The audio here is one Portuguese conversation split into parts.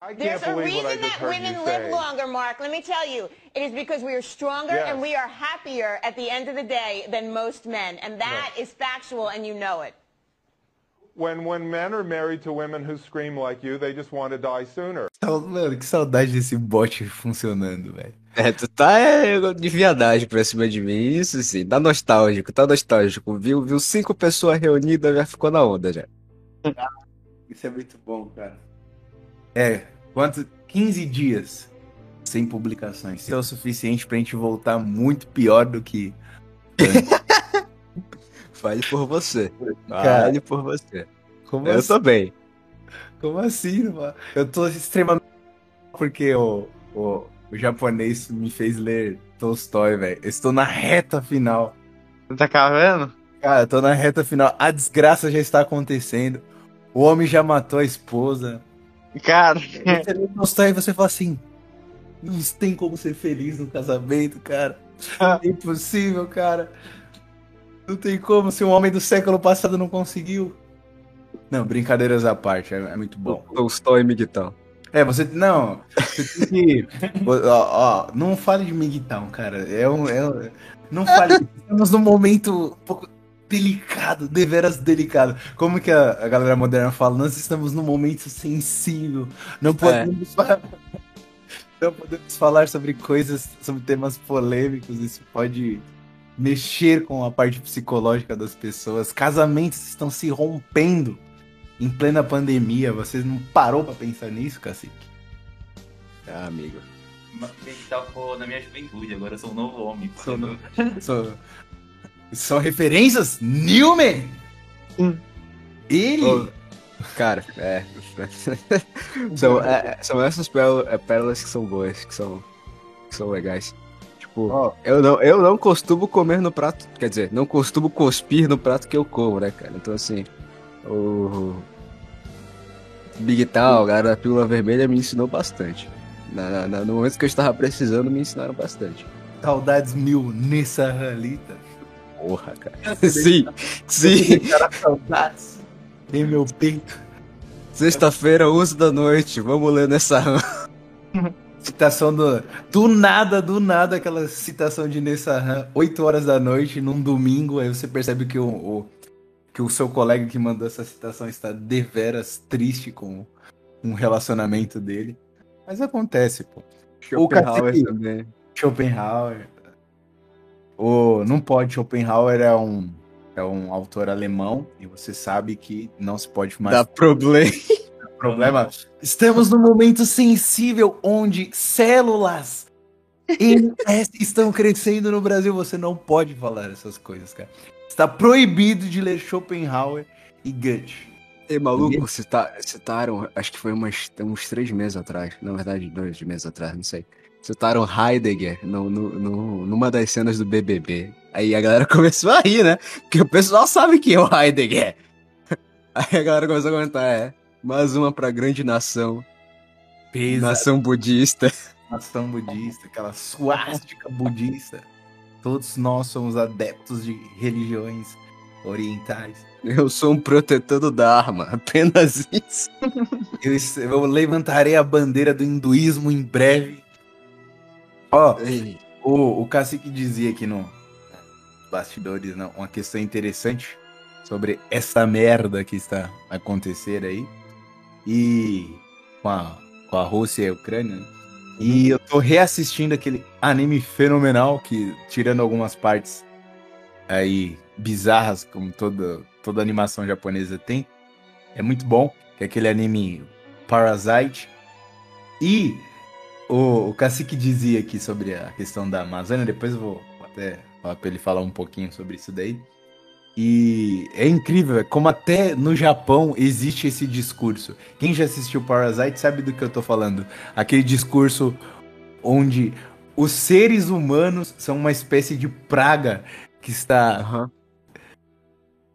I There's a reason that women live longer, Mark. Let me tell you. It is because we are stronger Yes. and we are happier at the end of the day than most men. And that is factual, and you know it. When when men are married to women who scream like you, they just want to die sooner. Mano, que saudade desse bot funcionando, velho. É, tu tá é, de viadagem pra cima de mim, isso sim, tá nostálgico, tá nostálgico. Viu, viu cinco pessoas reunidas, já ficou na onda já. Isso é muito bom, cara. É, quanto? 15 dias sem publicações. Isso é o suficiente pra gente voltar muito pior do que. Fale por você. Fale por você. como Eu assim? tô bem. Como assim, mano? Eu tô extremamente. Porque o, o, o japonês me fez ler Tolstói, velho. Eu estou na reta final. Tá cavando? Cara, eu tô na reta final. A desgraça já está acontecendo. O homem já matou a esposa. Cara, Você lê Tolstói e você fala assim: Não tem como ser feliz no casamento, cara. É impossível, cara. Não tem como se um homem do século passado não conseguiu. Não, brincadeiras à parte, é, é muito bom. Tolstói e Miguel. É, você. Não, você tem que. ó, ó, não fale de Miguel, cara. É um. É um- não fale. Estamos num momento um pouco delicado, deveras delicado. Como que a, a galera moderna fala? Nós estamos num momento sensível. Não podemos falar. Não podemos falar sobre coisas, sobre temas polêmicos. Isso pode mexer com a parte psicológica das pessoas. Casamentos estão se rompendo em plena pandemia. Você não parou pra pensar nisso, cacique? Ah, amigo. Meditar pô, na minha juventude, agora eu sou um novo homem. Sou no- São, são referências? Newman! Ele? Ô, Cara, é. são, é, são essas pérolas, é, pérolas que são boas, que são, que são legais. Tipo, Ó, eu não, eu não costumo comer no prato. Quer dizer, não costumo cuspir no prato que eu como, né, cara? Então, assim, o. Big Tal, cara, a pílula vermelha me ensinou bastante. Na, na- no momento que eu estava precisando, me ensinaram bastante. saudades mil nessa ralita. Porra, cara. sim, sim. Em meu peito. Sexta-feira, 11 da noite, vamos ler nessa. Citação do. Do nada, do nada, aquela citação de Nessa 8 horas da noite, num domingo, aí você percebe que o, o- que o seu colega que mandou essa citação está deveras triste com um relacionamento dele. Mas acontece, pô. Schopenhauer cacique- também. Schopenhauer. O, não pode, Schopenhauer é um, é um autor alemão e você sabe que não se pode mais Dá problema. problema. Estamos num momento sensível onde células estão crescendo no Brasil. Você não pode falar essas coisas, cara. Está proibido de ler Schopenhauer e Goethe. Ei, maluco, cita- citaram, acho que foi umas, uns três meses atrás, na verdade, dois meses atrás, não sei. Citaram Heidegger no, no, no- numa das cenas do BBB. Aí a galera começou a rir, né? Porque o pessoal sabe que é o Heidegger. Aí a galera começou a comentar, é, mais uma pra grande nação, Pesa nação budista. nação budista, aquela suástica budista. Todos nós somos adeptos de religiões orientais. Eu sou um protetor do Dharma, apenas isso. Eu, eu levantarei a bandeira do hinduísmo em breve. Ó, Ei, O, o cacique dizia aqui no bastidores não, uma questão interessante sobre essa merda que está a acontecer aí. E com a, com a Rússia e a Ucrânia. né? E eu tô reassistindo aquele anime fenomenal que, tirando algumas partes aí bizarras, como toda, toda animação japonesa tem, é muito bom. Que é aquele anime Parasite. E o, o Cacique dizia aqui sobre a questão da Amazônia, depois eu vou até falar pra ele falar um pouquinho sobre isso daí. E é incrível, é como até no Japão existe esse discurso. Quem já assistiu Parasite sabe do que eu tô falando. Aquele discurso onde os seres humanos são uma espécie de praga que está aham.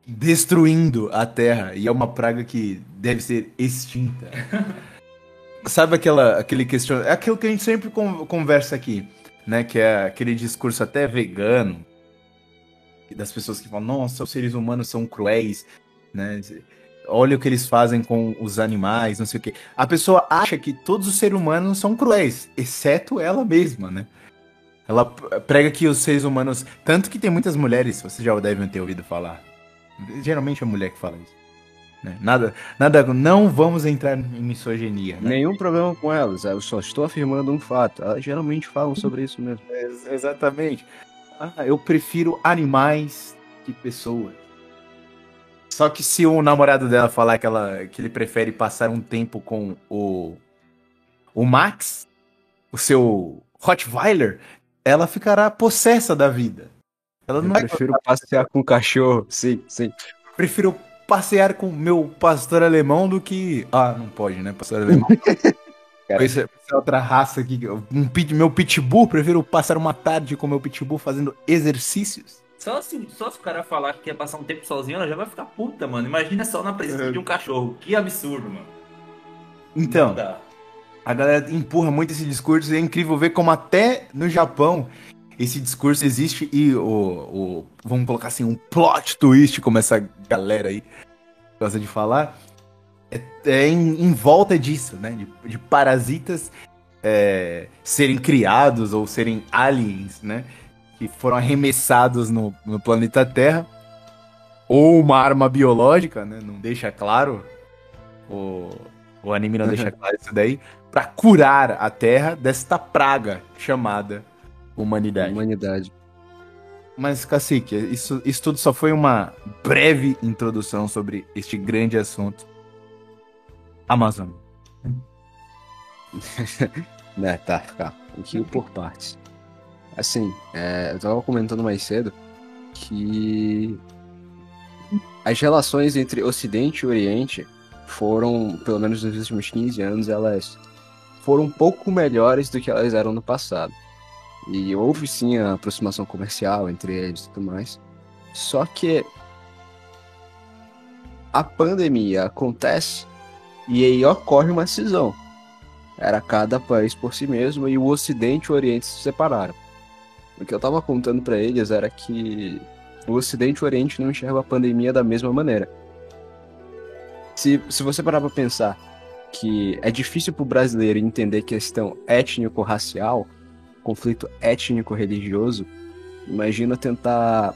destruindo a Terra e é uma praga que deve ser extinta. Sabe aquela aquele questionamento, é aquilo que a gente sempre con- conversa aqui, né, que é aquele discurso até vegano das pessoas que falam, nossa, os seres humanos são cruéis, né? olha o que eles fazem com os animais, não sei o quê. A pessoa acha que todos os seres humanos são cruéis, exceto ela mesma, né? Ela prega que os seres humanos. Tanto que tem muitas mulheres, vocês já devem ter ouvido falar. Geralmente é a mulher que fala isso. Né? Nada, nada. Não vamos entrar em misoginia, né? Nenhum problema com elas, eu só estou afirmando um fato. Elas geralmente falam sobre isso mesmo. Ex- Exatamente. Ah, eu prefiro animais que pessoas. Só que se o namorado dela falar que, ela, que ele prefere passar um tempo com o, o Max, o seu Rottweiler, ela ficará possessa da vida. Ela Eu não vai prefiro passear com o cachorro, sim, sim. prefiro passear com meu pastor alemão do que. Ah, não pode, né? Pastor alemão. Cara. Essa é outra raça aqui. Um pit, meu pitbull, prefiro passar uma tarde com meu pitbull fazendo exercícios. Só se, só se o cara falar que quer passar um tempo sozinho, ela já vai ficar puta, mano. Imagina só na presença de um cachorro. Que absurdo, mano. Então, a galera empurra muito esse discurso e é incrível ver como até no Japão esse discurso existe e o, o vamos colocar assim, um plot twist, como essa galera aí gosta de falar, é, é em, em volta disso, né? De, de parasitas é, serem criados ou serem aliens, né? Que foram arremessados no, no planeta Terra. Ou uma arma biológica, né? Não deixa claro. O, o anime não deixa claro isso daí. Pra curar a Terra desta praga chamada humanidade. Humanidade. Mas, Cacique, isso, isso tudo só foi uma breve introdução sobre este grande assunto. Amazon. Né, tá, tá. Um pouquinho por partes. Assim, é, eu tava comentando mais cedo que as relações entre Ocidente e Oriente foram, pelo menos nos últimos 15 anos, elas foram um pouco melhores do que elas eram no passado. E houve sim a aproximação comercial entre eles e tudo mais. Só que a pandemia acontece e aí ocorre uma cisão. Era cada país por si mesmo e o Ocidente e o Oriente se separaram. O que eu tava contando pra eles era que o Ocidente e o Oriente não enxergam a pandemia da mesma maneira. Se, se você parar pra pensar que é difícil pro brasileiro entender questão étnico-racial, conflito étnico-religioso, imagina tentar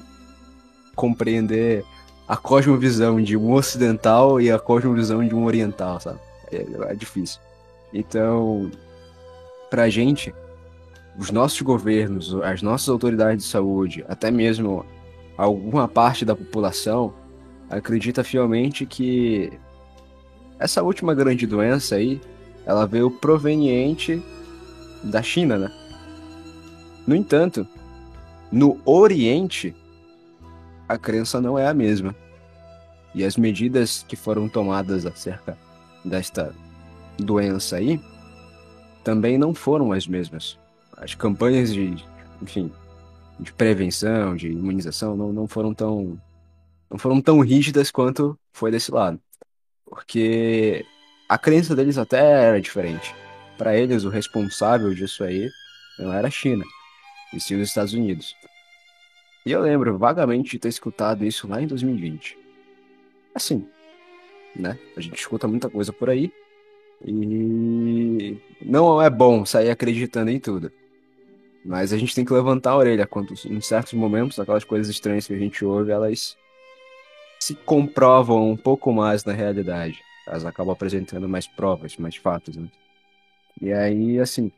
compreender a cosmovisão de um ocidental e a cosmovisão de um oriental, sabe? É, é difícil. Então, pra gente, os nossos governos, as nossas autoridades de saúde, até mesmo alguma parte da população, acredita fielmente que essa última grande doença aí, ela veio proveniente da China, né? No entanto, no Oriente, a crença não é a mesma. E as medidas que foram tomadas acerca desta doença aí também não foram as mesmas. As campanhas de, enfim, de prevenção, de imunização não, não foram tão não foram tão rígidas quanto foi desse lado. Porque a crença deles até era diferente. Para eles, o responsável disso aí não era a China, e sim os Estados Unidos. E eu lembro vagamente de ter escutado isso lá em 2020. Assim, né? A gente escuta muita coisa por aí. E não é bom sair acreditando em tudo. Mas a gente tem que levantar a orelha quando, em certos momentos, aquelas coisas estranhas que a gente ouve, elas se comprovam um pouco mais na realidade. Elas acabam apresentando mais provas, mais fatos, né? E aí, assim,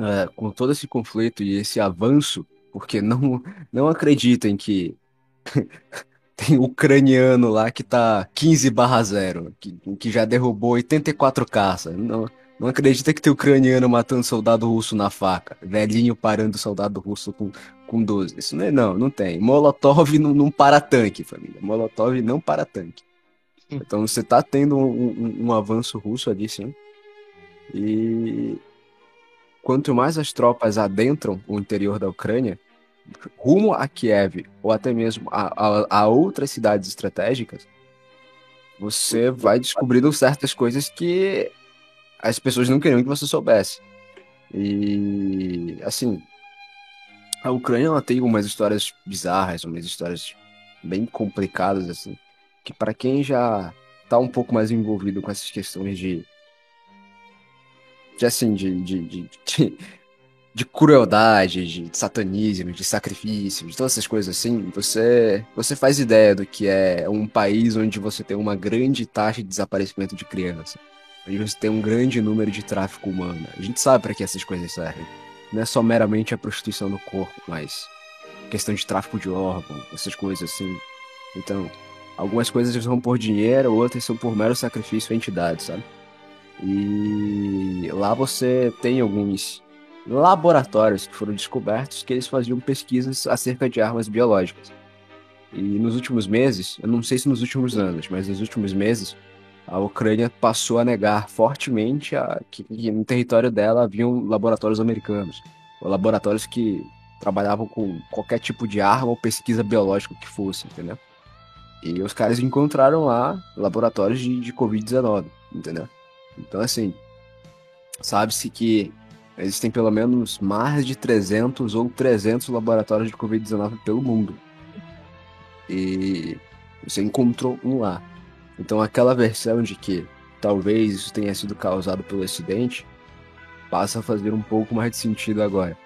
é, com todo esse conflito e esse avanço, porque não, não acreditem que tem ucraniano lá que tá 15 barra 0, que, que já derrubou 84 caças. Não, não acredita que tem ucraniano matando soldado russo na faca, velhinho parando soldado russo com, com 12. Isso não é, não, não tem. Molotov não, não para tanque, família. Molotov não para tanque. Então você tá tendo um, um, um avanço russo ali, sim. E quanto mais as tropas adentram o interior da Ucrânia, rumo a Kiev, ou até mesmo a, a, a outras cidades estratégicas, você vai descobrindo certas coisas que as pessoas não queriam que você soubesse. E, assim, a Ucrânia ela tem umas histórias bizarras, umas histórias bem complicadas, assim, que para quem já tá um pouco mais envolvido com essas questões de. De assim, de. de, de, de, de crueldade, de satanismo, de sacrifício, de todas essas coisas assim, você, você faz ideia do que é um país onde você tem uma grande taxa de desaparecimento de crianças. Onde você tem um grande número de tráfico humano. A gente sabe para que essas coisas servem. Não é só meramente a prostituição do corpo, mas questão de tráfico de órgãos, essas coisas assim. Então, algumas coisas são por dinheiro, outras são por mero sacrifício à entidade, sabe? E lá você tem alguns laboratórios que foram descobertos que eles faziam pesquisas acerca de armas biológicas. E nos últimos meses, eu não sei se nos últimos anos, mas nos últimos meses, a Ucrânia passou a negar fortemente a, que, que no território dela haviam laboratórios americanos, ou laboratórios que trabalhavam com qualquer tipo de arma ou pesquisa biológica que fosse, entendeu? E os caras encontraram lá laboratórios de, de Covid-19, entendeu? Então, assim, sabe-se que existem pelo menos mais de 300 ou 300 laboratórios de Covid-19 pelo mundo. E você encontrou um lá. Então, aquela versão de que talvez isso tenha sido causado pelo acidente passa a fazer um pouco mais de sentido agora.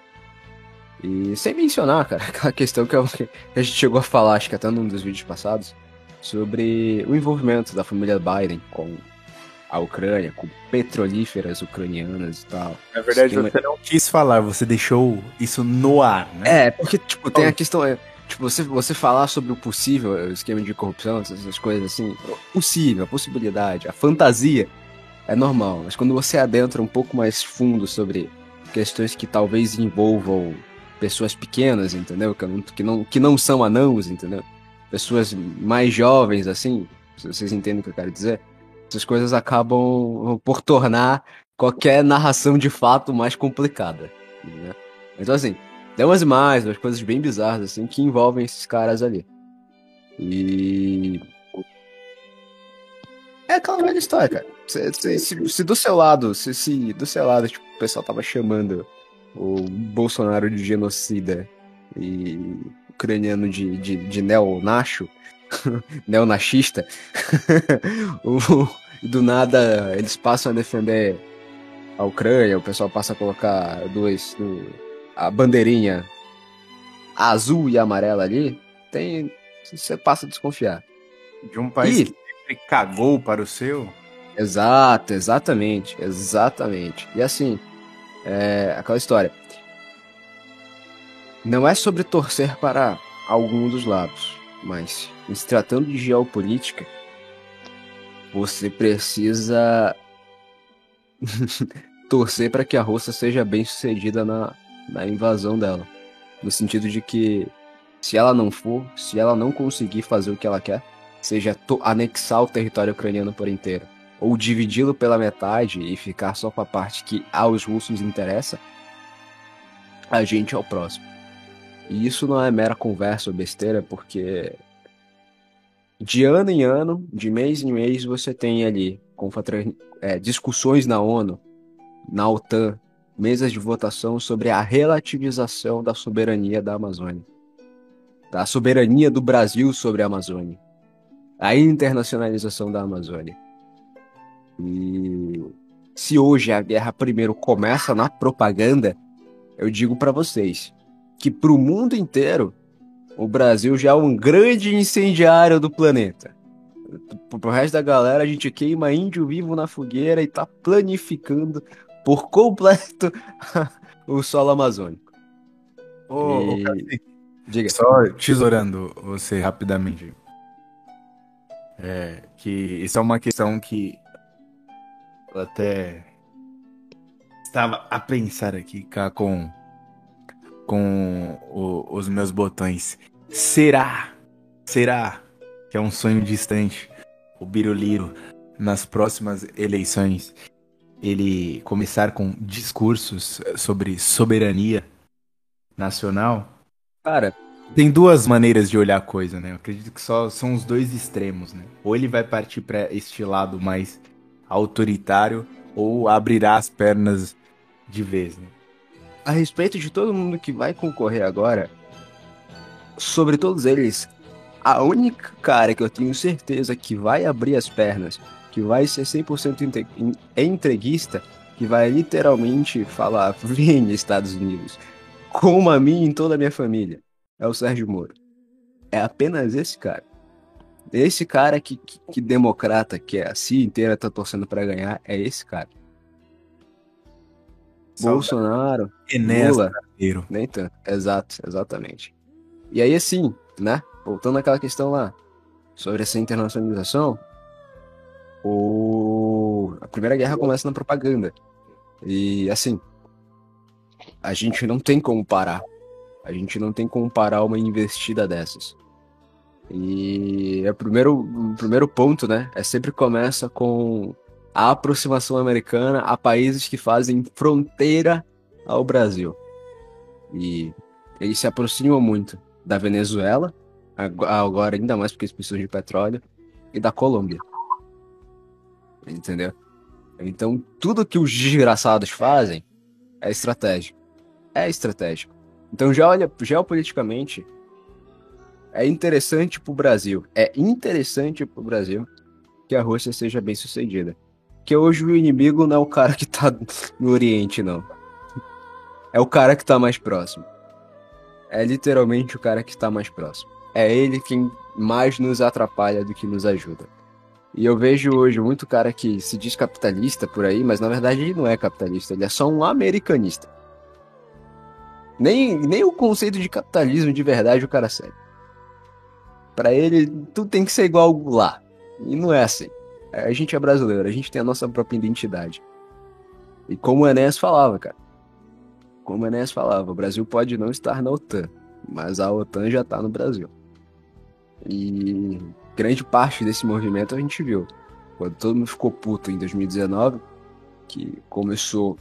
E sem mencionar, cara, aquela questão que, que a gente chegou a falar, acho que até num dos vídeos passados, sobre o envolvimento da família Biden com a Ucrânia, com petrolíferas ucranianas e tal. Na verdade, uma- você não quis falar, você deixou isso no ar, né? É, porque, tipo, tem a questão. é, Tipo, você, você falar sobre o possível o esquema de corrupção, essas, essas coisas assim, possível, a possibilidade, a fantasia, é normal. Mas quando você adentra um pouco mais fundo sobre questões que talvez envolvam pessoas pequenas, entendeu? Que não, que não, que não são anãos, entendeu? Pessoas mais jovens, assim, se vocês entendem o que eu quero dizer, essas coisas acabam por tornar qualquer narração de fato mais complicada. Né? Então, assim, tem umas imagens, umas coisas bem bizarras, assim, que envolvem esses caras ali. E. É aquela velha história, cara. Se, se- se- se do seu lado, se, se do seu lado, tipo, o pessoal tava chamando o Bolsonaro de genocida e ucraniano de, de, de neonacho, neonachista, o- do nada eles passam a defender a Ucrânia, o pessoal passa a colocar dois, do- a bandeirinha azul e amarela ali, tem, você passa a desconfiar. De um país Ih. que sempre cagou para o seu. Exato, exatamente, exatamente. E assim, é aquela história. Não é sobre torcer para algum dos lados, mas em se tratando de geopolítica, você precisa torcer para que a Rússia seja bem sucedida na, na invasão dela. No sentido de que, se ela não for, se ela não conseguir fazer o que ela quer, seja anexar o território ucraniano por inteiro, ou dividi-lo pela metade e ficar só com a parte que aos russos interessa, a gente é o próximo. E isso não é mera conversa ou besteira, porque de ano em ano, de mês em mês, você tem ali confatra- é, discussões na ONU, na OTAN, mesas de votação sobre a relativização da soberania da Amazônia. Da soberania do Brasil sobre a Amazônia. A internacionalização da Amazônia. E se hoje a guerra primeiro começa na propaganda, eu digo pra vocês que pro mundo inteiro o Brasil já é um grande incendiário do planeta. Pro resto da galera, a gente queima índio vivo na fogueira e tá planificando por completo o solo amazônico. Ô, ô, E- Cassi, Diga. Só tesourando você rapidamente. É, que isso é uma questão que eu até estava a pensar aqui cá, com, com o- os meus botões. Será? Será que é um sonho distante o Biruliro nas próximas eleições ele começar com discursos sobre soberania nacional? Cara, Tem duas maneiras de olhar a coisa, né? Eu acredito que só são os dois extremos, né? Ou ele vai partir para este lado mais autoritário, ou abrirá as pernas de vez, né? A respeito de todo mundo que vai concorrer agora, sobre todos eles, A única cara que eu tenho certeza que vai abrir as pernas, que vai ser 100% inte- en- entreguista, que vai literalmente falar: vem, Estados Unidos, coma a mim e toda a minha família, é o Sérgio Moro. É apenas esse cara. Esse cara que, que, que democrata, que é a CIA inteira tá torcendo pra ganhar, é esse cara. Bolsonaro, Enéas Lula, brasileiro. nem tanto. Exato, exatamente. E aí, assim, né? Voltando àquela questão lá sobre essa internacionalização, o... a Primeira Guerra começa na propaganda. E, assim, a gente não tem como parar. A gente não tem como parar uma investida dessas. E é o primeiro, o primeiro ponto, né? É sempre começa com a aproximação americana a países que fazem fronteira ao Brasil. E eles se aproximam muito da Venezuela, ag- agora ainda mais porque eles precisam de petróleo, e da Colômbia. Entendeu? Então, tudo que os desgraçados fazem é estratégico. É estratégico. Então, já olha, geopoliticamente, é interessante pro Brasil. É interessante pro Brasil que a Rússia seja bem sucedida. Que hoje o inimigo não é o cara que tá no Oriente, não. É o cara que tá mais próximo. É literalmente o cara que tá mais próximo. É ele quem mais nos atrapalha do que nos ajuda. E eu vejo hoje muito cara que se diz capitalista por aí, mas na verdade ele não é capitalista, ele é só um americanista. Nem, nem o conceito de capitalismo de verdade o cara segue. Pra ele, tudo tem que ser igual lá. E não é assim. A gente é brasileiro, a gente tem a nossa própria identidade. E como o Enéas falava, cara. Como o Enéas falava, o Brasil pode não estar na OTAN, mas a OTAN já tá no Brasil. E grande parte desse movimento a gente viu. Quando todo mundo ficou puto em 2019, que começou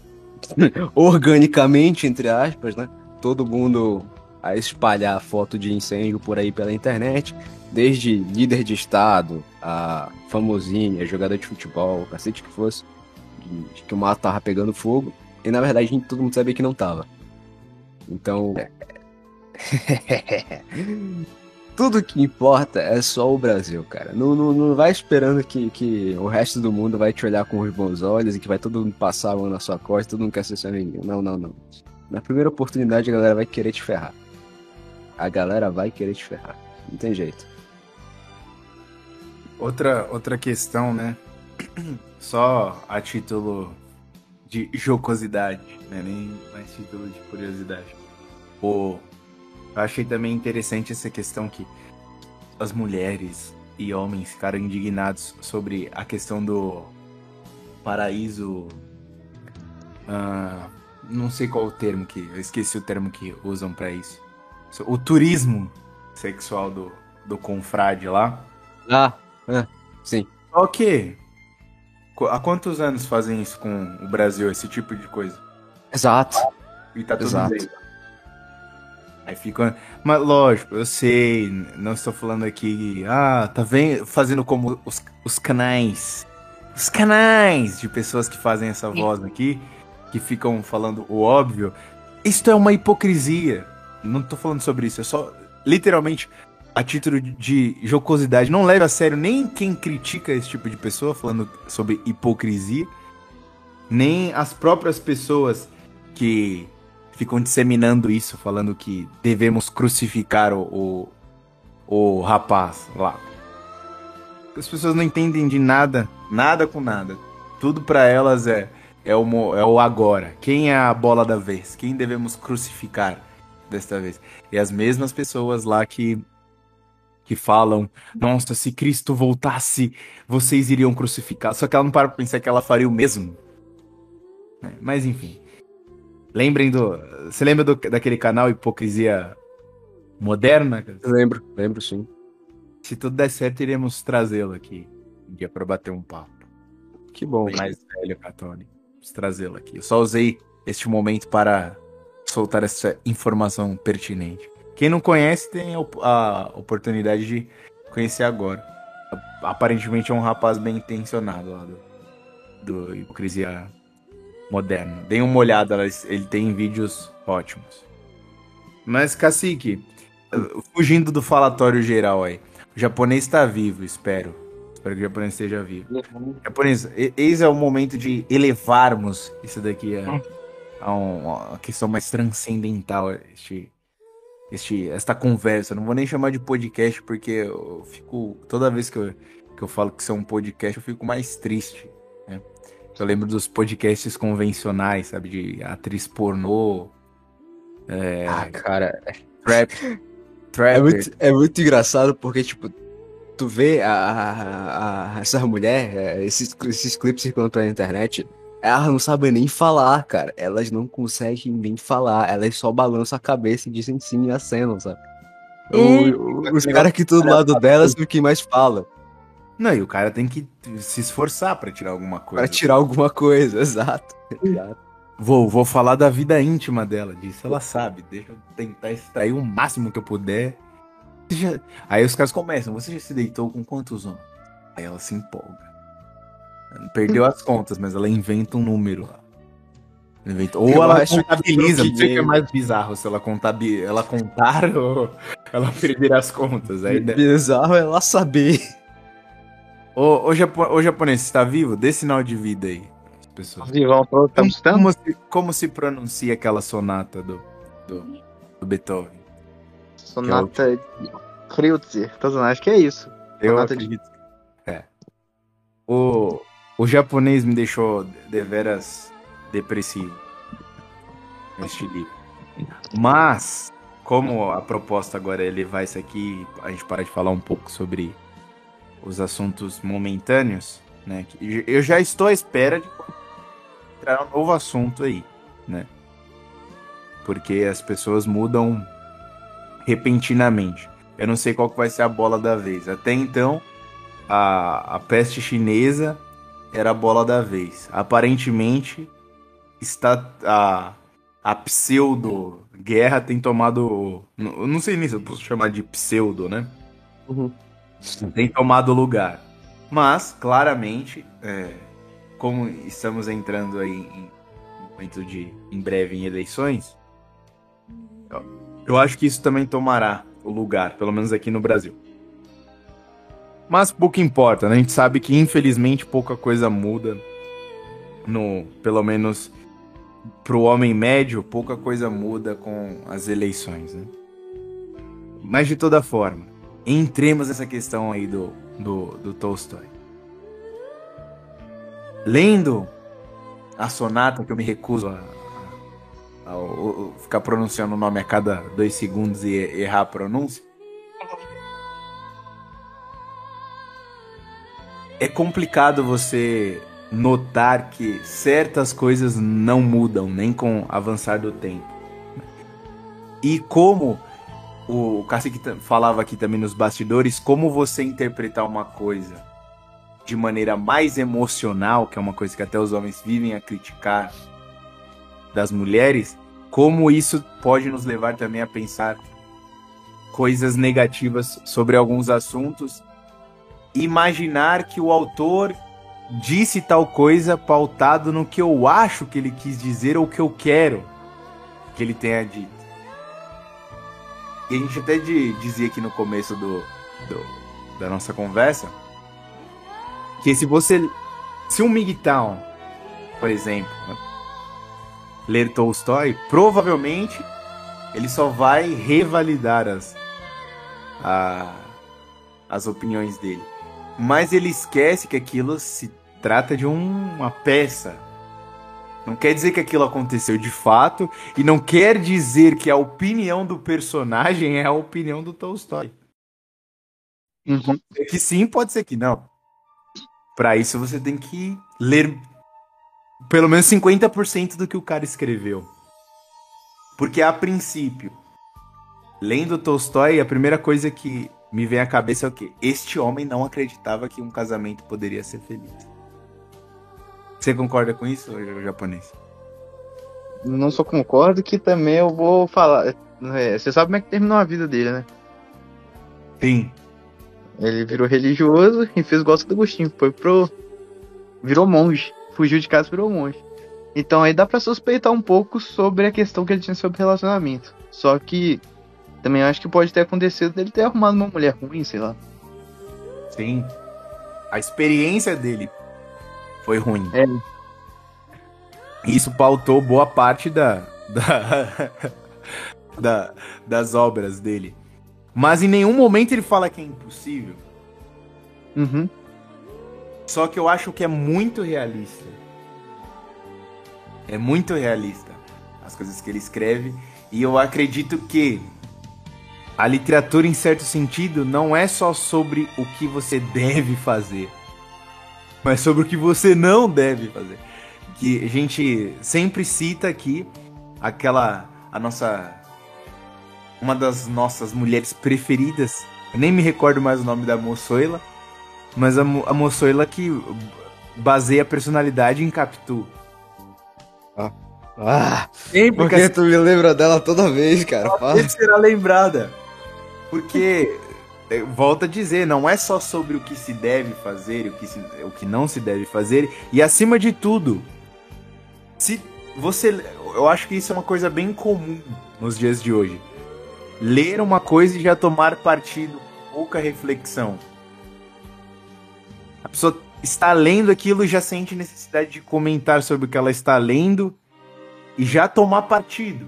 organicamente, entre aspas, né? Todo mundo a espalhar foto de incêndio por aí pela internet, desde líder de estado, a famosinha, jogador de futebol, cacete que fosse, de, que o mato tava pegando fogo, e na verdade gente, todo mundo sabia que não tava. Então. Tudo que importa é só o Brasil, cara. Não, não, não vai esperando que, que o resto do mundo vai te olhar com os bons olhos e que vai todo mundo passar a mão na sua costa, todo mundo quer ser seu amiguinho. Não, não, não. Na primeira oportunidade a galera vai querer te ferrar. A galera vai querer te ferrar. Não tem jeito. Outra, outra questão, né? Só a título de jocosidade, né? Nem mais título de curiosidade. O, eu achei também interessante essa questão que as mulheres e homens ficaram indignados sobre a questão do paraíso. ah, não sei qual o termo que. Eu esqueci o termo que usam pra isso. O turismo sexual do, do confrade lá. Ah, ah sim. Só que. qu- Há quantos anos fazem isso com o Brasil, esse tipo de coisa? Exato. E tá tudo Exato. bem. Aí fica. Mas lógico, eu sei, não estou falando aqui. Ah, tá vendo? Fazendo como os, os canais. Os canais de pessoas que fazem essa voz aqui, que ficam falando o óbvio. Isto é uma hipocrisia. Não tô falando sobre isso, é só literalmente a título de- de jocosidade. Não leve a sério nem quem critica esse tipo de pessoa falando sobre hipocrisia, nem as próprias pessoas que ficam disseminando isso, falando que devemos crucificar o, o, o rapaz lá. As pessoas não entendem de nada, nada com nada. Tudo pra elas é, é, o, é o agora. Quem é a bola da vez? Quem devemos crucificar desta vez? E as mesmas pessoas lá que que falam, nossa, se Cristo voltasse, vocês iriam crucificar. Só que ela não para pra pensar que ela faria o mesmo. É, Mas enfim. Lembrem do. Você lembra do- daquele canal Hipocrisia Moderna? Lembro, lembro sim. Se tudo der certo, iremos trazê-lo aqui um dia pra bater um papo. Que bom. Mais velho, Catone. Vamos trazê-lo aqui. Eu só usei este momento para soltar essa informação pertinente. Quem não conhece tem a op- a oportunidade de conhecer agora. Aparentemente é um rapaz bem intencionado lá do, do Hipocrisia Moderna. Deem uma olhada, ele tem vídeos ótimos. Mas, Cacique, fugindo do falatório geral aí. O japonês tá vivo, espero. Espero que o japonês esteja vivo. Japonês, e- eis é o momento de elevarmos isso daqui a, a um- a uma questão mais transcendental, este, este, esta conversa. Não vou nem chamar de podcast, porque eu fico. Toda vez que eu, que eu falo que isso é um podcast, eu fico mais triste. Né? Eu lembro dos podcasts convencionais, sabe? De atriz pornô, Ah, cara, trap. é muito, é muito engraçado porque, tipo, tu vê a, a, a- essas mulheres, esses, esses clipes circulando pela internet, elas não sabem nem falar, cara. Elas não conseguem nem falar. Elas só balançam a cabeça e dizem sim e acenam, sabe? O- o- os caras que estão do lado delas são quem mais fala. Não, e o cara tem que se esforçar pra tirar alguma coisa. Pra tirar alguma coisa, exato. exato. Vou, vou falar da vida íntima dela, disso ela sabe. Deixa eu tentar extrair o máximo que eu puder. Aí os caras começam, você já se deitou com quantos homens? Aí ela se empolga. Perdeu as contas, mas ela inventa um número lá. Inventa- Ou Eu ela acho que contabiliza, não sei o que é mais bizarro, se ela, contabi... ela contar ou ela perder as contas. Aí? Bizarro é ela saber. ô, ô, japo... ô japonês, você tá vivo? Dê sinal de vida aí. as Pessoas. Vivão, tô, tá Como, se, como se pronuncia aquela sonata do, do, do Beethoven? Sonata Kreutzer. Tô zoando, acho que é isso. Eu Sonata de- acredito. É. O, o japonês me deixou deveras depressivo neste livro. Mas, como a proposta agora é levar isso aqui, a gente para de falar um pouco sobre os assuntos momentâneos, né? Eu já estou à espera de entrar um novo assunto aí, né? Porque as pessoas mudam repentinamente. Eu não sei qual que vai ser a bola da vez. Até então, a, a peste chinesa era a bola da vez. Aparentemente, está a, a pseudo guerra tem tomado, não, não sei nem se eu posso chamar de pseudo, né? Uhum. Tem tomado lugar. Mas claramente, é, como estamos entrando aí em um momento de em breve em eleições, eu acho que isso também tomará o lugar, pelo menos aqui no Brasil. Mas pouco importa, né? A gente sabe que infelizmente pouca coisa muda no, pelo menos pro homem médio, pouca coisa muda com as eleições, né? Mas de toda forma, entremos nessa questão aí do, do, do Tolstói. Lendo a sonata, que eu me recuso a, a- a- a- ficar pronunciando o nome a cada dois segundos e errar a pronúncia. É complicado você notar que certas coisas não mudam nem com o avançar do tempo. E como o Cacique falava aqui também nos bastidores, como você interpretar uma coisa de maneira mais emocional, que é uma coisa que até os homens vivem a criticar das mulheres, como isso pode nos levar também a pensar coisas negativas sobre alguns assuntos, imaginar que o autor disse tal coisa pautado no que eu acho que ele quis dizer ou que eu quero que ele tenha dito. E a gente até de- dizia aqui no começo do, do- da nossa conversa que se você. Se um MGTOW, por exemplo, né, ler Tolstói, provavelmente ele só vai revalidar as, a- as opiniões dele. Mas ele esquece que aquilo se trata de um- uma peça. Não quer dizer que aquilo aconteceu de fato e não quer dizer que a opinião do personagem é a opinião do Tolstói. Uhum. É que sim, pode ser que não. Pra isso você tem que ler pelo menos 50% do que o cara escreveu. Porque a princípio, lendo Tolstói, a primeira coisa que me vem à cabeça o quê? Este homem não acreditava que um casamento poderia ser feliz. Você concorda com isso, japonês? Não só concordo que também eu vou falar. é, você sabe como é que terminou a vida dele, né? Sim. Ele virou religioso e fez gosto do Agostinho. Foi pro. Virou monge. Fugiu de casa e virou monge. Então aí dá pra suspeitar um pouco sobre a questão que ele tinha sobre relacionamento. Só que também acho que pode ter acontecido dele ter arrumado uma mulher ruim, sei lá. Sim. A experiência dele foi ruim. É. Isso pautou boa parte da, da, da- das obras dele. Mas em nenhum momento ele fala que é impossível. Uhum. Só que eu acho que é muito realista. É muito realista as coisas que ele escreve. E eu acredito que a literatura, em certo sentido, não é só sobre o que você deve fazer, mas sobre o que você não deve fazer. Que a gente sempre cita aqui aquela. a nossa. uma das nossas mulheres preferidas. Eu nem me recordo mais o nome da moçoila. Mas a, a moçoila que baseia a personalidade em Capitu. Ah, Sempre por que tu me lembra dela toda vez, cara? Ele será lembrada. Porque, eh, volta a dizer, não é só sobre o que se deve fazer o que, se- o que não se deve fazer. E acima de tudo, se você. Eu acho que isso é uma coisa bem comum nos dias de hoje. Ler uma coisa e já tomar partido, pouca reflexão. A pessoa está lendo aquilo e já sente necessidade de comentar sobre o que ela está lendo e já tomar partido.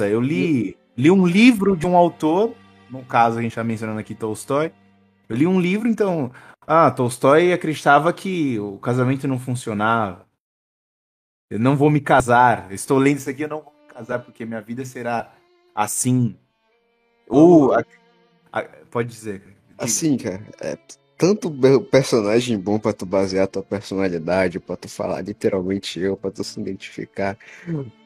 Eu li, li um livro de um autor, no caso a gente está mencionando aqui Tolstói. Eu li um livro, então. Ah, Tolstói acreditava que o casamento não funcionava. Eu não vou me casar. Estou lendo isso aqui, eu não vou me casar porque minha vida será assim. Ou. a- a- pode dizer. Diga. Assim, cara, é tanto personagem bom pra tu basear tua personalidade, pra tu falar literalmente eu, pra tu se identificar.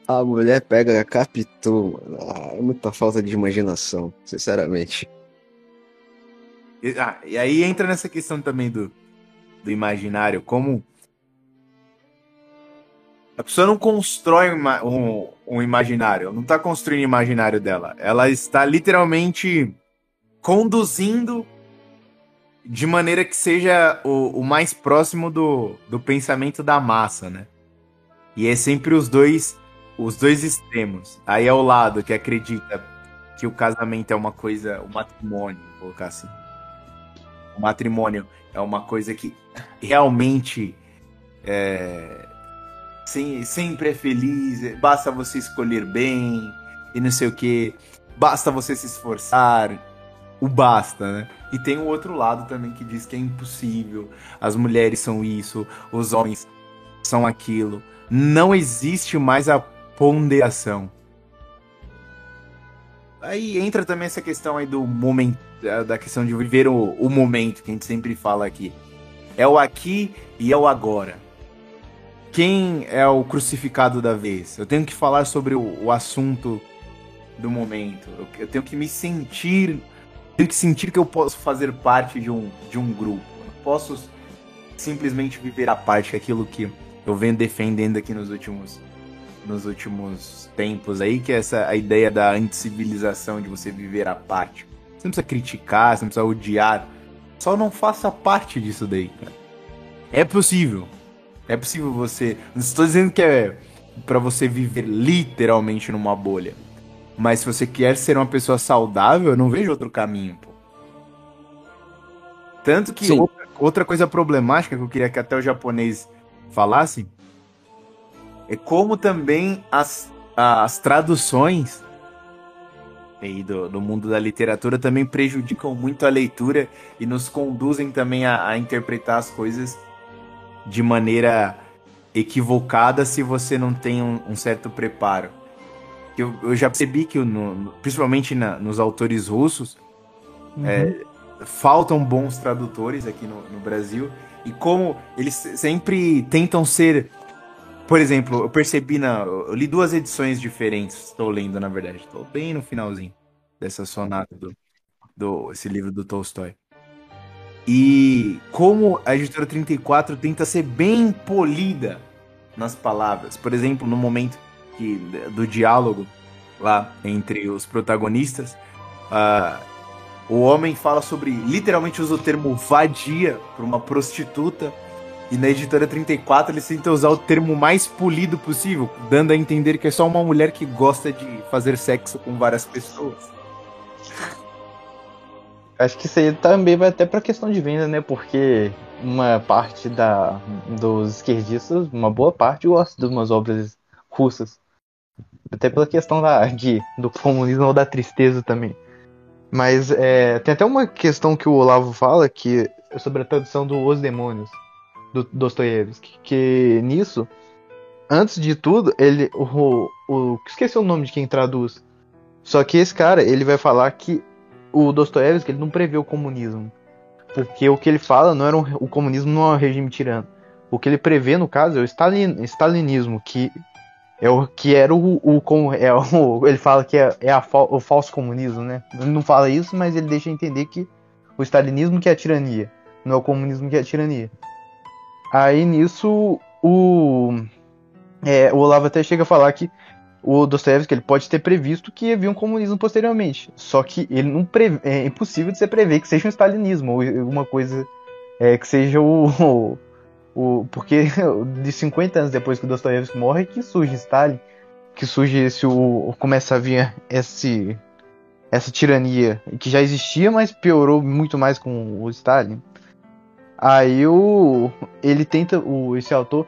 A mulher pega a Capitu, mano. Ah, é muita falta de imaginação, sinceramente. E, ah, e aí entra nessa questão também do, do imaginário, como a pessoa não constrói um, um imaginário, não está construindo o imaginário dela. Ela está literalmente conduzindo de maneira que seja o, o mais próximo do, do pensamento da massa, né? E é sempre os dois os dois extremos. Aí é o lado que acredita que o casamento é uma coisa, o matrimônio, vou colocar assim. O matrimônio é uma coisa que realmente é, sem- sempre é feliz, é- basta você escolher bem e não sei o que, basta você se esforçar, o basta, né? E tem o outro lado também que diz que é impossível, as mulheres são isso, os homens são aquilo. Não existe mais a ponderação. Aí entra também essa questão aí do momento, da- da questão de viver o, o momento que a gente sempre fala aqui. É o aqui e é o agora. Quem é o crucificado da vez? Eu tenho que falar sobre o, o assunto do momento. Eu, eu tenho que me sentir, tenho que sentir que eu posso fazer parte de um, de um grupo. Eu posso simplesmente viver a parte aquilo que eu venho defendendo aqui nos últimos nos últimos tempos aí, que é essa a ideia da anticivilização de você viver a parte. Você não precisa criticar, você não precisa odiar. Só não faça parte disso daí. É possível. É possível você. Não estou dizendo que é pra você viver literalmente numa bolha. Mas se você quer ser uma pessoa saudável, eu não vejo outro caminho, pô. Tanto que outra, outra coisa problemática que eu queria que até o japonês falasse é como também as, as traduções aí do, do mundo da literatura também prejudicam muito a leitura e nos conduzem também a, a interpretar as coisas de maneira equivocada se você não tem um, um certo preparo. Eu, eu já percebi que, no- no- principalmente na- nos autores russos, é, faltam bons tradutores aqui no, no Brasil e como eles se- sempre tentam ser por exemplo, eu percebi na. Eu li duas edições diferentes. Estou lendo, na verdade. Estou bem no finalzinho dessa sonata do, do. Esse livro do Tolstói. E como a editora 34 tenta ser bem polida nas palavras. Por exemplo, no momento que, do diálogo lá entre os protagonistas, ah, o homem fala sobre. Literalmente usa o termo vadia para uma prostituta. E na editora 34 eles tentam usar o termo mais polido possível, dando a entender que é só uma mulher que gosta de fazer sexo com várias pessoas. Acho que isso aí também vai até pra questão de venda, né? Porque uma parte da, dos esquerdistas, uma boa parte, gosta de umas obras russas. Até pela questão da, de, do comunismo ou da tristeza também. Mas é, tem até uma questão que o Olavo fala que é sobre a tradução do Os Demônios, do Dostoiévski. Que nisso, antes de tudo, ele. O, o, esqueci o nome de quem traduz. Só que esse cara, ele vai falar que o Dostoiévski ele não prevê o comunismo. Porque o que ele fala não era um, o comunismo não é um regime tirano. O que ele prevê, no caso, é o Stalin, stalinismo, que é o que era o, o, é o ele fala que é, é a, o falso comunismo, né? Ele não fala isso, mas ele deixa entender que o stalinismo que é a tirania, não é o comunismo que é a tirania. Aí nisso o é, o Olavo até chega a falar que o Dostoevsky ele pode ter previsto que havia um comunismo posteriormente, só que ele não é impossível de você prever que seja um stalinismo ou alguma coisa é, que seja o, o, porque de 50 anos depois que o Dostoiévski morre que surge Stalin, que surge esse o começa a vir esse essa tirania que já existia, mas piorou muito mais com o Stalin. Aí o ele tenta o esse autor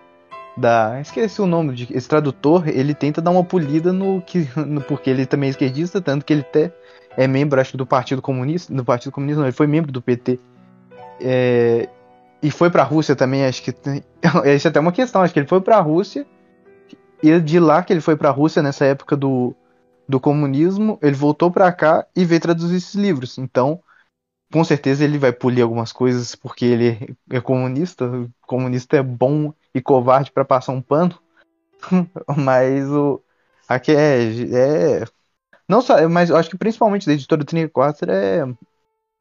da esqueci o nome de esse tradutor, ele tenta dar uma polida no que no, porque ele também é esquerdista, tanto que ele até é membro acho do Partido Comunista, do Partido Comunista, não, ele foi membro do PT. É, e foi pra Rússia também, acho que. Isso é até uma questão, acho que ele foi pra Rússia. E de lá que ele foi pra Rússia nessa época do, do comunismo, ele voltou pra cá e veio traduzir esses livros. Então, com certeza ele vai polir algumas coisas porque ele é comunista. O comunista é bom e covarde para passar um pano. mas o. Aqui é, é. Não só. Mas eu acho que principalmente da editora 34 é.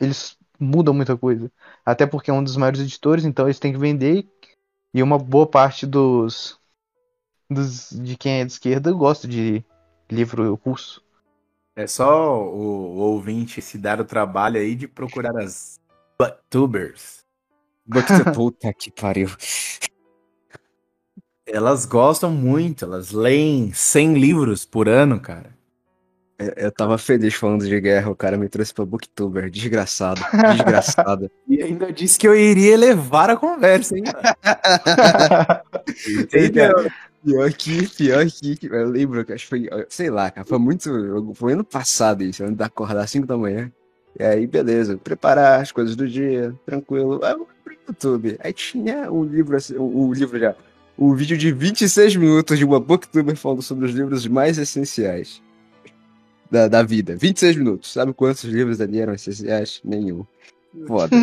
Eles mudam muita coisa. Até porque é um dos maiores editores, então eles têm que vender. E uma boa parte dos, dos de quem é de esquerda gosta de livro russo. É só o, o ouvinte se dar o trabalho aí de procurar as booktubers. Puta que pariu. Elas gostam muito, elas leem 100 livros por ano, cara. Eu tava feliz falando de guerra, o cara me trouxe pra Booktuber. Desgraçado, desgraçado. e ainda disse que eu iria levar a conversa, hein, Entendeu? Pior que, pior que, eu lembro que acho que foi, sei lá, cara, foi muito, foi ano passado isso, eu da acordar às 5 da manhã. E aí, beleza, preparar as coisas do dia, tranquilo. Aí eu pro YouTube. Aí tinha um livro, assim, o um livro já, um vídeo de 26 minutos de uma Booktuber falando sobre os livros mais essenciais da, da vida. 26 minutos. Sabe quantos livros ali eram essenciais? Nenhum. Foda.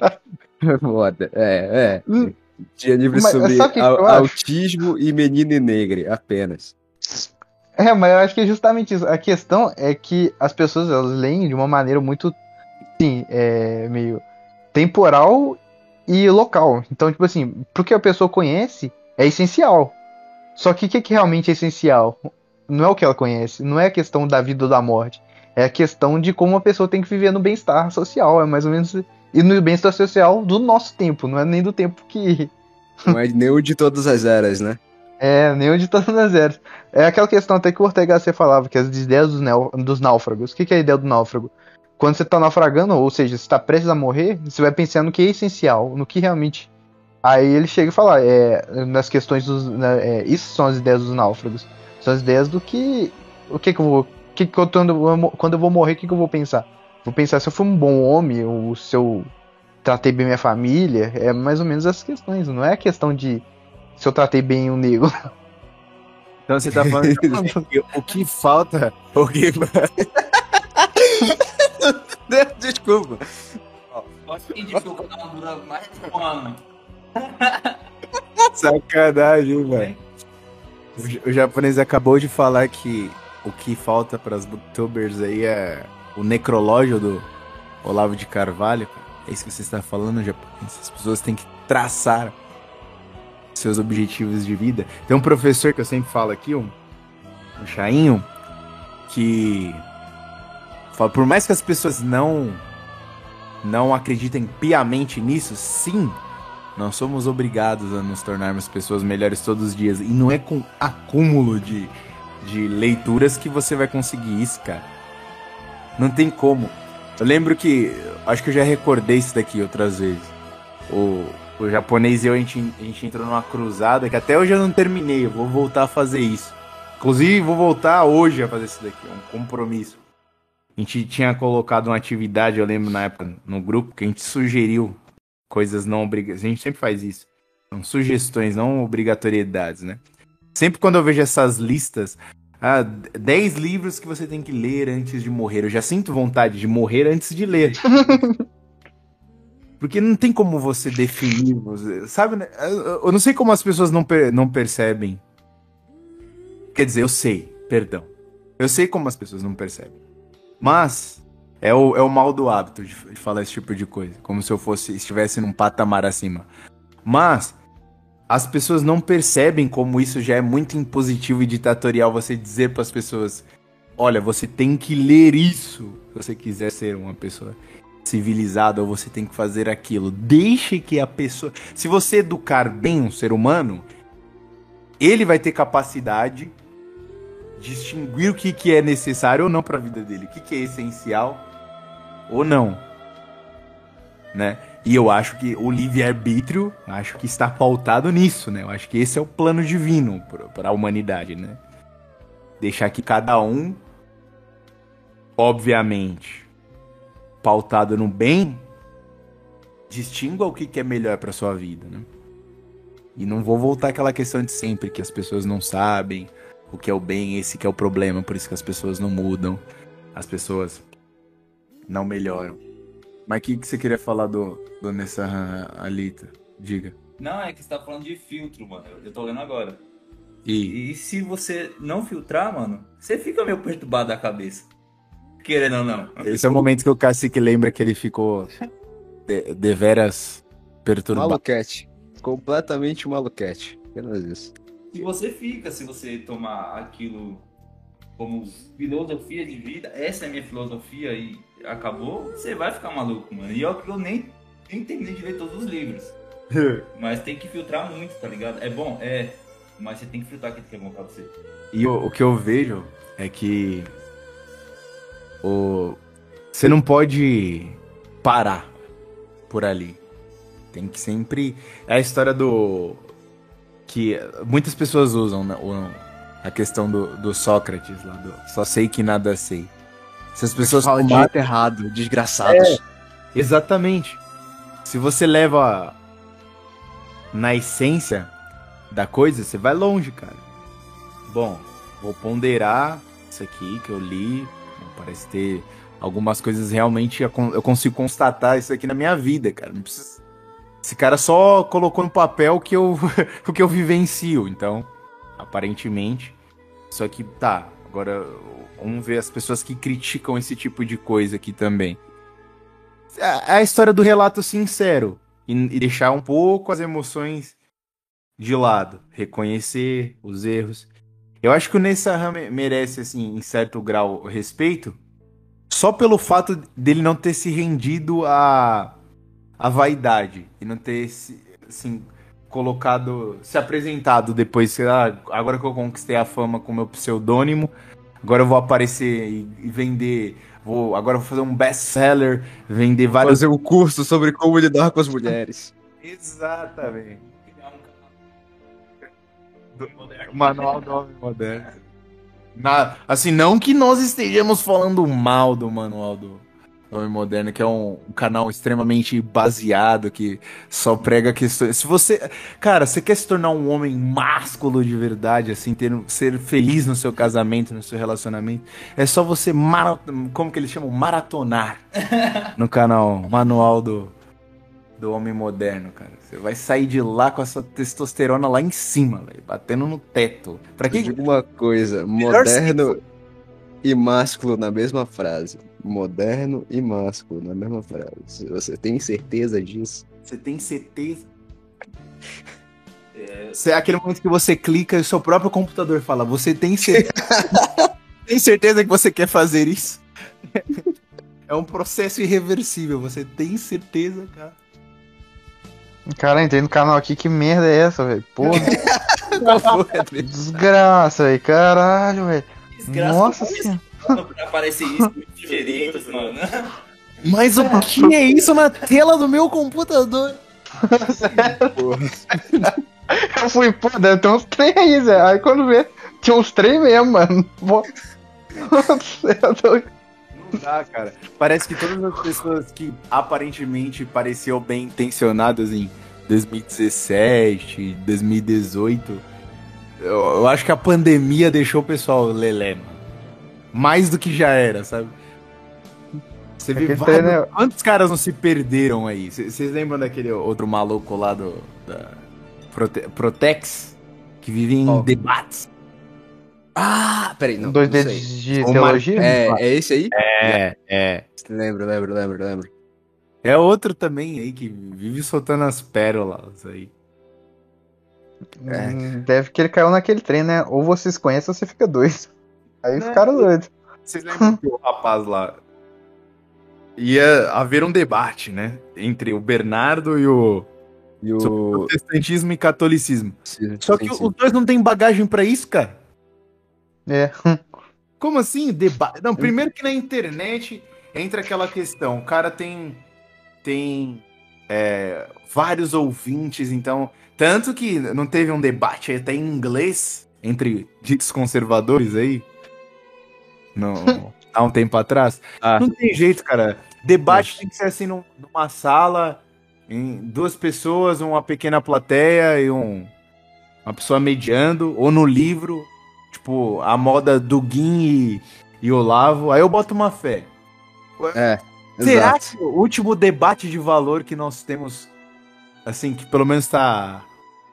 Foda. É, é. Tinha livros mas, sobre autismo e menina negra, apenas. É, mas eu acho que é justamente isso. A questão é que as pessoas elas leem de uma maneira muito, sim, é, meio temporal e local. Então, tipo assim, pro que a pessoa conhece é essencial. Só que o que, que realmente é essencial? Não é o que ela conhece, não é a questão da vida ou da morte. É a questão de como a pessoa tem que viver no bem-estar social, é mais ou menos. E no bem-estar social do nosso tempo, não é nem do tempo que. Não é nem o de todas as eras, né? É, nem o de todas as eras. É aquela questão até que o Ortega C falava, que as ideias dos, dos náufragos. O que, que é a ideia do náufrago? Quando você está naufragando, ou seja, você está prestes a morrer, você vai pensando no que é essencial, no que realmente. Aí ele chega e fala, é, nas questões dos. Né, é, isso são as ideias dos náufragos são as ideias do que. O que, que eu vou. Que que eu, quando, quando eu vou morrer, o que, que eu vou pensar? Vou pensar se eu fui um bom homem, ou se eu tratei bem minha família. É mais ou menos essas questões. Não é a questão de se eu tratei bem o nego. Então você tá falando que o que falta. O que. Desculpa. Posso pedir pro canal durar mais um ano? Sacanagem, velho. O, japonês acabou de falar que o que falta para as booktubers aí é o necrológio do Olavo de Carvalho. É isso que você está falando, japonês. As pessoas têm que traçar seus objetivos de vida. Tem um professor que eu sempre falo aqui, um, um chainho, que fala, por mais que as pessoas não não acreditem piamente nisso, sim, nós somos obrigados a nos tornarmos pessoas melhores todos os dias. E não é com acúmulo de, de leituras que você vai conseguir isso, cara. Não tem como. Eu lembro que. Acho que eu já recordei isso daqui outras vezes. O, o japonês e eu, a gente, a gente entrou numa cruzada que até hoje eu não terminei. Eu vou voltar a fazer isso. Inclusive, vou voltar hoje a fazer isso daqui. É um compromisso. A gente tinha colocado uma atividade, eu lembro na época, no grupo, que a gente sugeriu coisas não obrigatórias. A gente sempre faz isso. São sugestões, não obrigatoriedades, né? Sempre quando eu vejo essas listas, ah, 10 livros que você tem que ler antes de morrer. Eu já sinto vontade de morrer antes de ler. Porque não tem como você definir, você- sabe? né? Eu eu não sei como as pessoas não, per- não percebem. Quer dizer, eu sei, perdão. Eu sei como as pessoas não percebem. Mas é o, é o mal do hábito de, de falar esse tipo de coisa. Como se eu fosse estivesse num patamar acima. Mas as pessoas não percebem como isso já é muito impositivo e ditatorial você dizer para as pessoas: olha, você tem que ler isso se você quiser ser uma pessoa civilizada ou você tem que fazer aquilo. Deixe que a pessoa. Se você educar bem um ser humano, ele vai ter capacidade de distinguir o que, que é necessário ou não para a vida dele, o que, que é essencial ou não, né? E eu acho que o livre-arbítrio, acho que está pautado nisso, né? Eu acho que esse é o plano divino para a humanidade, né? Deixar que cada um, obviamente, pautado no bem, distingua o que, que é melhor para sua vida, né? E não vou voltar àquela questão de sempre que as pessoas não sabem o que é o bem, esse que é o problema, por isso que as pessoas não mudam, as pessoas não melhoram. Mas o que, que você queria falar do, do Nessa Alita? Diga. Não, é que você tá falando de filtro, mano. Eu- tô lendo agora. E E se você não filtrar, mano, você fica meio perturbado da cabeça. Querendo ou não. esse é o momento que o Cacique lembra que ele ficou de, deveras perturbado. Maluquete. Completamente maluquete. Apenas isso. Se você fica, se você tomar aquilo como filosofia de vida, essa é a minha filosofia e acabou, você vai ficar maluco, mano. E eu, eu nem, nem terminei de ler todos os livros. Mas tem que filtrar muito, tá ligado? É bom? É. Mas você tem que filtrar aquilo que é bom pra você. E o, o que eu vejo é que o você não pode parar por ali. Tem que sempre é a história do que muitas pessoas usam né, a questão do, do Sócrates lá do só sei que nada sei. Se as pessoas Fala de jeito errado, desgraçados. Exatamente. Se você leva na essência da coisa, você vai longe, cara. Bom, vou ponderar isso aqui que eu li. Parece ter algumas coisas realmente eu consigo constatar isso aqui na minha vida, cara. Não precisa... Esse cara só colocou no papel o que eu, o que eu vivencio. Então, aparentemente, só que tá. Agora vamos ver as pessoas que criticam esse tipo de coisa aqui também. É a história do relato sincero. E, deixar um pouco as emoções de lado, reconhecer os erros. Eu acho que o Nessa merece, assim, em certo grau, respeito, só pelo fato dele não ter se rendido à, à vaidade. E não ter se, assim, colocado, se apresentado depois, sei lá, agora que eu conquistei a fama com meu pseudônimo, agora eu vou aparecer e, e vender, vou, agora eu vou fazer um best-seller, vender vários Fazer um curso sobre como lidar com as mulheres. Exatamente. O manual do homem moderno. Na- assim, não que nós estejamos falando mal do manual do, do homem moderno, que é um, um canal extremamente baseado, que só prega questões. Se você. Cara, você quer se tornar um homem másculo de verdade, assim, ter, ser feliz no seu casamento, no seu relacionamento, é só você. Mara, como que eles chamam? Maratonar no canal Manual do, do Homem Moderno, cara. Você vai sair de lá com essa testosterona lá em cima, velho, batendo no teto. Pra que digo uma coisa, moderno e másculo na mesma frase. Moderno e másculo na mesma frase. Você tem certeza disso? você tem certeza? Você é aquele momento que você clica e o seu próprio computador fala, você tem certeza, tem certeza que você quer fazer isso? É um processo irreversível, você tem certeza, cara? Cara, entrei no canal aqui, que merda é essa, velho? Porra, desgraça, velho. Caralho, velho. Desgraça, Nossa senhora. Isso? Pra aparecer isso, muito sugeridos, mano. Mas o que é isso na tela do meu computador? Eu fui, pô, deve ter uns três aí, Zé. Aí quando vê, tinha uns três mesmo, mano. Pô. Nossa, eu tô- Não dá, cara. Parece que todas as pessoas que aparentemente pareciam bem intencionadas em 2017, 2018, eu, eu acho que a pandemia deixou o pessoal lelé, mano. Mais do que já era, sabe? Você vê que vários... né? Quantos caras não se perderam aí? Vocês lembram daquele outro maluco lá do da Prote- Protex? Que vive em Qual? debates. Ah, peraí, não. Dois não dedos de O teologia? É, é esse aí? É, é. Lembro, lembro, lembro, lembro. É outro também aí que vive soltando as pérolas aí. Hum, Deve que ele caiu naquele trem, né? Ou vocês conhecem ou você fica doido. Aí Né? ficaram doidos. Vocês lembram que o rapaz lá ia haver um debate, né? Entre o Bernardo e o E sobre o. protestantismo e catolicismo. Sim, Só sim, que sim. os dois não têm bagagem pra isso, cara. É. Como assim? Debate? Não, primeiro que na internet entra aquela questão. O cara tem tem é, vários ouvintes, então tanto que não teve um debate até em inglês entre ditos conservadores aí, no, há um tempo atrás. Ah. Não tem jeito, cara. Debate tem que ser assim num- numa sala, em duas pessoas, uma pequena plateia e um, uma pessoa mediando, ou no livro, tipo, a moda do Guin e, e Olavo. Aí eu boto uma fé. É. Será exato. que o último debate de valor que nós temos, assim, que pelo menos está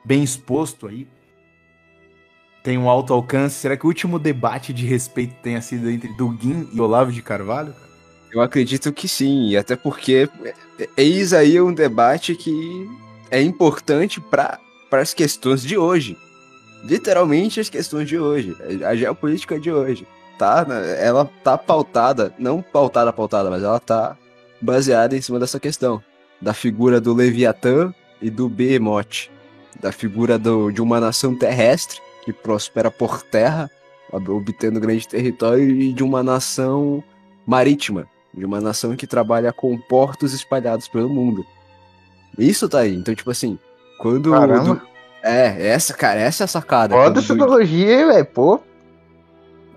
bem exposto aí, tem um alto alcance, será que o último debate de respeito tenha sido entre Dugin e Olavo de Carvalho? Eu acredito que sim, e até porque é- eis aí um debate que é importante para as questões de hoje. Literalmente as questões de hoje, a geopolítica de hoje. Tá, né, ela tá pautada, não pautada, pautada, mas ela tá baseada em cima dessa questão. Da figura do Leviatã e do Behemoth. Da figura do, de uma nação terrestre que prospera por terra, ob- obtendo grande território, e de uma nação marítima, de uma nação que trabalha com portos espalhados pelo mundo. Isso tá aí. Então, tipo assim, quando. É, essa, cara, essa é a sacada. Foda essa do- teologia, hein, velho. Pô.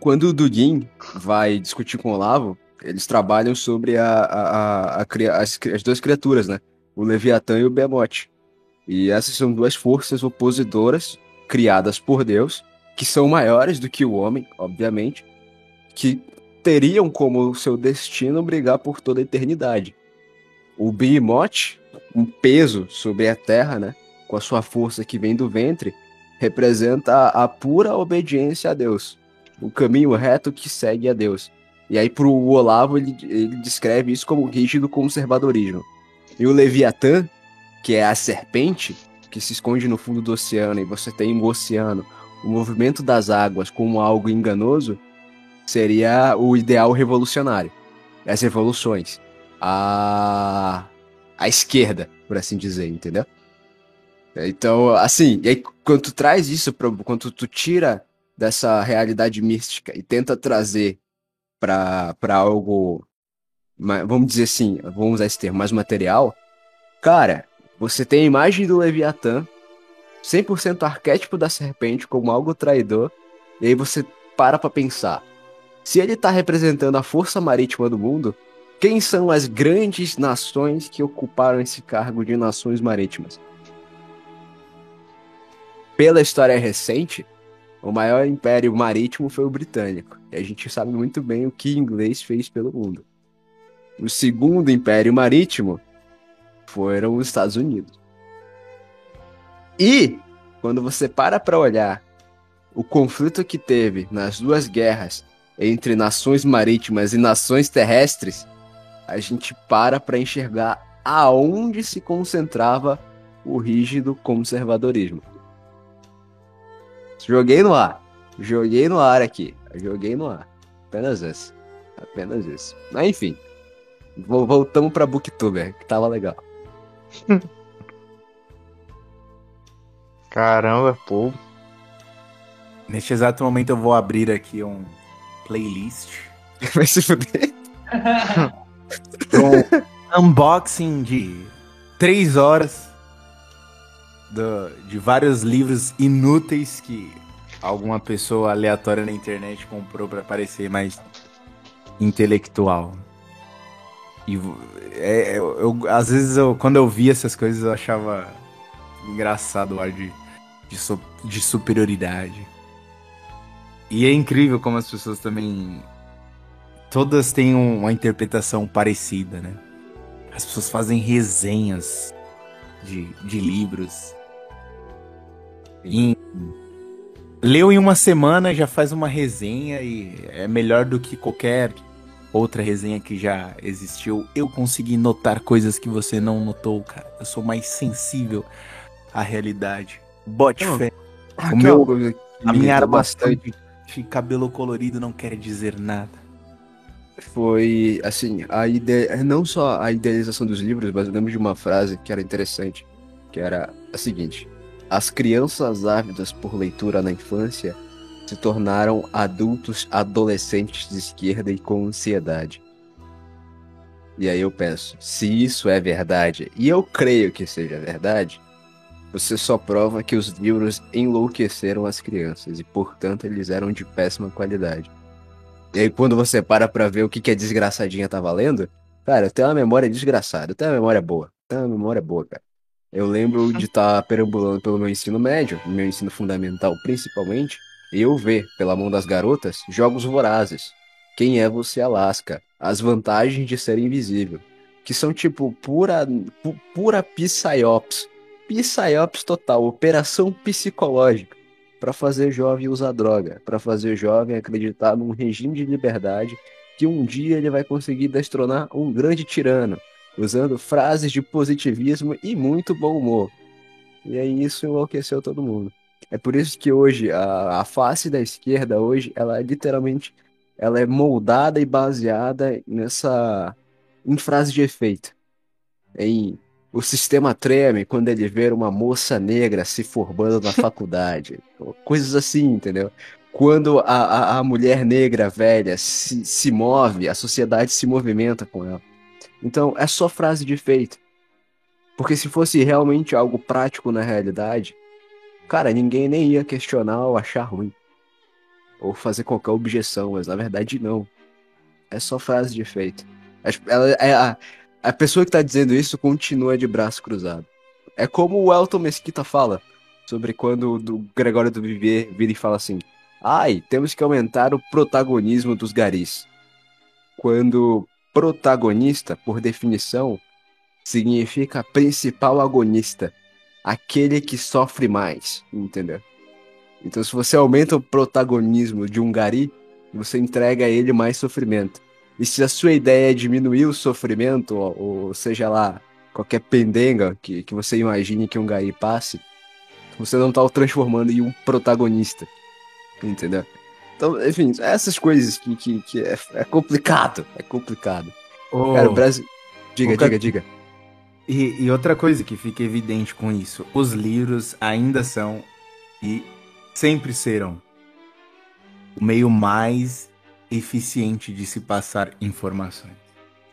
quando o Dugin vai discutir com o Olavo, eles trabalham sobre a, a, a- a as, as duas criaturas, né? O Leviatã e o Behemoth. E essas são duas forças oposidoras criadas por Deus, que são maiores do que o homem, obviamente, que teriam como seu destino brigar por toda a eternidade. O Behemoth, um peso sobre a terra, né? Com a sua força que vem do ventre, representa a, pura obediência a Deus o caminho reto que segue a Deus. E aí pro Olavo ele, ele descreve isso como rígido conservadorismo. E o Leviatã, que é a serpente que se esconde no fundo do oceano e você tem o oceano, o movimento das águas como algo enganoso, seria o ideal revolucionário. As revoluções. A a esquerda, por assim dizer, entendeu? Então, assim, e aí quando tu traz isso, pra, quando tu tira dessa realidade mística e tenta trazer para algo, vamos dizer assim, vamos usar esse termo, mais material, cara, você tem a imagem do Leviatã, 100% arquétipo da serpente como algo traidor, e aí você para pra pensar, se ele tá representando a força marítima do mundo, quem são as grandes nações que ocuparam esse cargo de nações marítimas? Pela história recente, o maior império marítimo foi o britânico. E a gente sabe muito bem o que inglês fez pelo mundo. O segundo império marítimo foram os Estados Unidos. E quando você para para olhar o conflito que teve nas duas guerras entre nações marítimas e nações terrestres, a gente para para enxergar aonde se concentrava o rígido conservadorismo. Joguei no ar. Joguei no ar aqui. Joguei no ar. Apenas isso. Apenas isso. Mas enfim. Vol- Voltamos pra Booktuber, que tava legal. Caramba, pô. Neste exato momento eu vou abrir aqui um playlist Vai se fuder. um unboxing de três horas do- de vários livros inúteis que alguma pessoa aleatória na internet comprou pra parecer mais intelectual. E vo- é, eu, eu- às vezes eu, quando eu via essas coisas eu achava engraçado o ar de, de, su- de superioridade. E é incrível como as pessoas também todas têm um- uma interpretação parecida, né? As pessoas fazem resenhas de, de livros. Em- leu em uma semana, já faz uma resenha e é melhor do que qualquer outra resenha que já existiu. Eu consegui notar coisas que você não notou, cara. Eu sou mais sensível à realidade. Bote Não, fé. Ah, O meu- A minha irritou bastante de cabelo colorido não quer dizer nada. foi assim, a ide... não só a idealização dos livros, mas eu lembro de uma frase que era interessante, que era a seguinte: As crianças ávidas por leitura na infância se tornaram adultos adolescentes de esquerda e com ansiedade. E aí eu penso, se isso é verdade, e eu creio que seja verdade, você só prova que os livros enlouqueceram as crianças e, portanto, eles eram de péssima qualidade. E aí, quando você para pra ver o que, que a desgraçadinha tá valendo, cara, eu tenho uma memória desgraçada, eu tenho uma memória boa, eu tenho uma memória boa, cara. Eu lembro de estar perambulando pelo meu ensino médio, meu ensino fundamental principalmente, eu ver, pela mão das garotas, jogos vorazes. Quem é você, Alaska? As vantagens de ser invisível. Que são tipo pura, pu- pura psyops. Psyops total, operação psicológica para fazer jovem usar droga, para fazer jovem acreditar num regime de liberdade que um dia ele vai conseguir destronar um grande tirano, usando frases de positivismo e muito bom humor. E aí isso enlouqueceu todo mundo. É por isso que hoje a, a face da esquerda hoje ela é literalmente ela é moldada e baseada nessa em frase de efeito. Em o sistema treme quando ele vê uma moça negra se formando na faculdade. Coisas assim, entendeu? Quando a, a, a mulher negra velha se, se move, a sociedade se movimenta com ela. Então, é só frase de efeito. Porque se fosse realmente algo prático na realidade, cara, ninguém nem ia questionar ou achar ruim. Ou fazer qualquer objeção, mas na verdade não. É só frase de efeito. Ela, é a, a pessoa que tá dizendo isso continua de braço cruzado. É como o Elton Mesquita fala sobre quando o Gregório do Viver vira e fala assim: Ai, temos que aumentar o protagonismo dos garis. Quando protagonista, por definição, significa principal agonista, aquele que sofre mais, entendeu? Então, se você aumenta o protagonismo de um gari, você entrega a ele mais sofrimento. E se a sua ideia é diminuir o sofrimento, ou, ou seja lá, qualquer pendenga que, que você imagine que um gari passe, você não tá o transformando em um protagonista. Entendeu? Então, enfim, essas coisas que, que, que é, é complicado. É complicado. Cara, o Brasil. Diga, diga, diga. E, e outra coisa que fica evidente com isso: os livros ainda são e sempre serão o meio mais eficiente de se passar informações.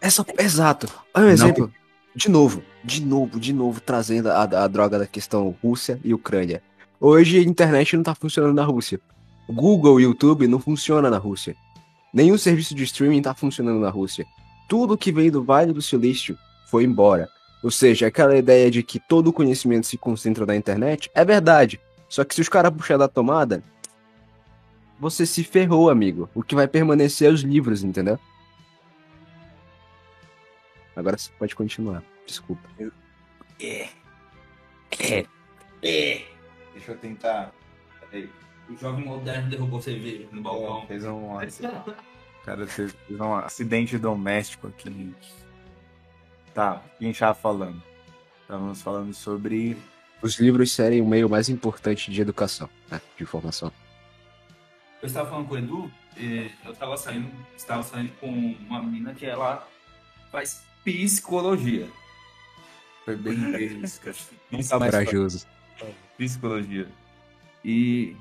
Essa, exato. Olha um Não- exemplo. De novo, de novo, de novo, trazendo a, a droga da questão Rússia e Ucrânia. Hoje a internet não tá funcionando na Rússia. Google e YouTube não funciona na Rússia. Nenhum serviço de streaming tá funcionando na Rússia. Tudo que vem do Vale do Silício foi embora. Ou seja, aquela ideia de que todo o conhecimento se concentra na internet é verdade. Só que se os caras puxar da tomada, você se ferrou, amigo. O que vai permanecer é os livros, entendeu? Agora você pode continuar. Desculpa. É. É. É. Deixa eu tentar. Peraí. O jovem moderno derrubou cerveja no balcão. Fez um. Cara, fez um acidente doméstico aqui. Tá, a gente tava falando? Estávamos falando sobre. Os livros serem o meio mais importante de educação, né? De informação. Eu estava falando com o Edu, eu estava saindo, estava saindo com uma menina que ela faz psicologia. Foi bem sabe mais Corajoso. psicologia. E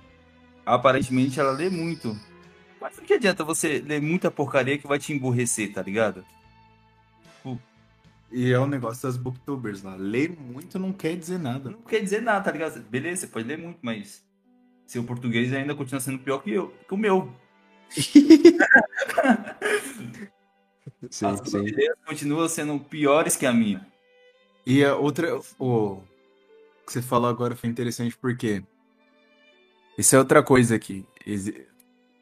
aparentemente ela lê muito. Mas o que adianta você ler muita porcaria que vai te emburrecer, tá ligado? E é o negócio das booktubers lá. Ler muito não quer dizer nada. Não quer dizer nada, tá ligado? Beleza, você pode ler muito, mas seu português ainda continua sendo pior que, eu, que o meu. Sim, As sim. continuam sendo piores que a minha. E a outra. O que você falou agora foi interessante porque. Isso é outra coisa que exi-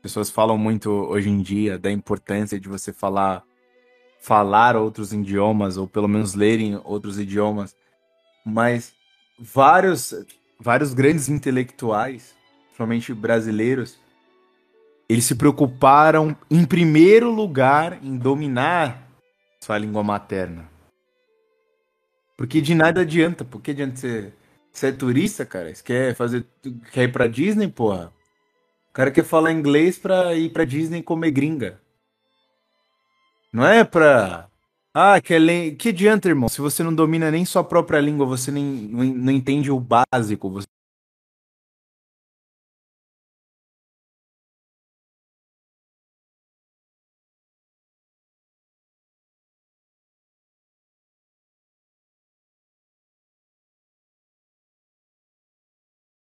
pessoas falam muito hoje em dia da importância de você falar falar outros idiomas ou pelo menos lerem outros idiomas. Mas vários vários grandes intelectuais, principalmente brasileiros, eles se preocuparam em primeiro lugar em dominar sua língua materna. Porque de nada adianta. Porque adianta você, você é turista, cara? Você quer fazer. Quer ir pra Disney, porra? O cara quer falar inglês pra ir pra Disney comer gringa. Não é pra. Ah, que, le... que adianta, irmão? Se você não domina nem sua própria língua, você nem não, não entende o básico, você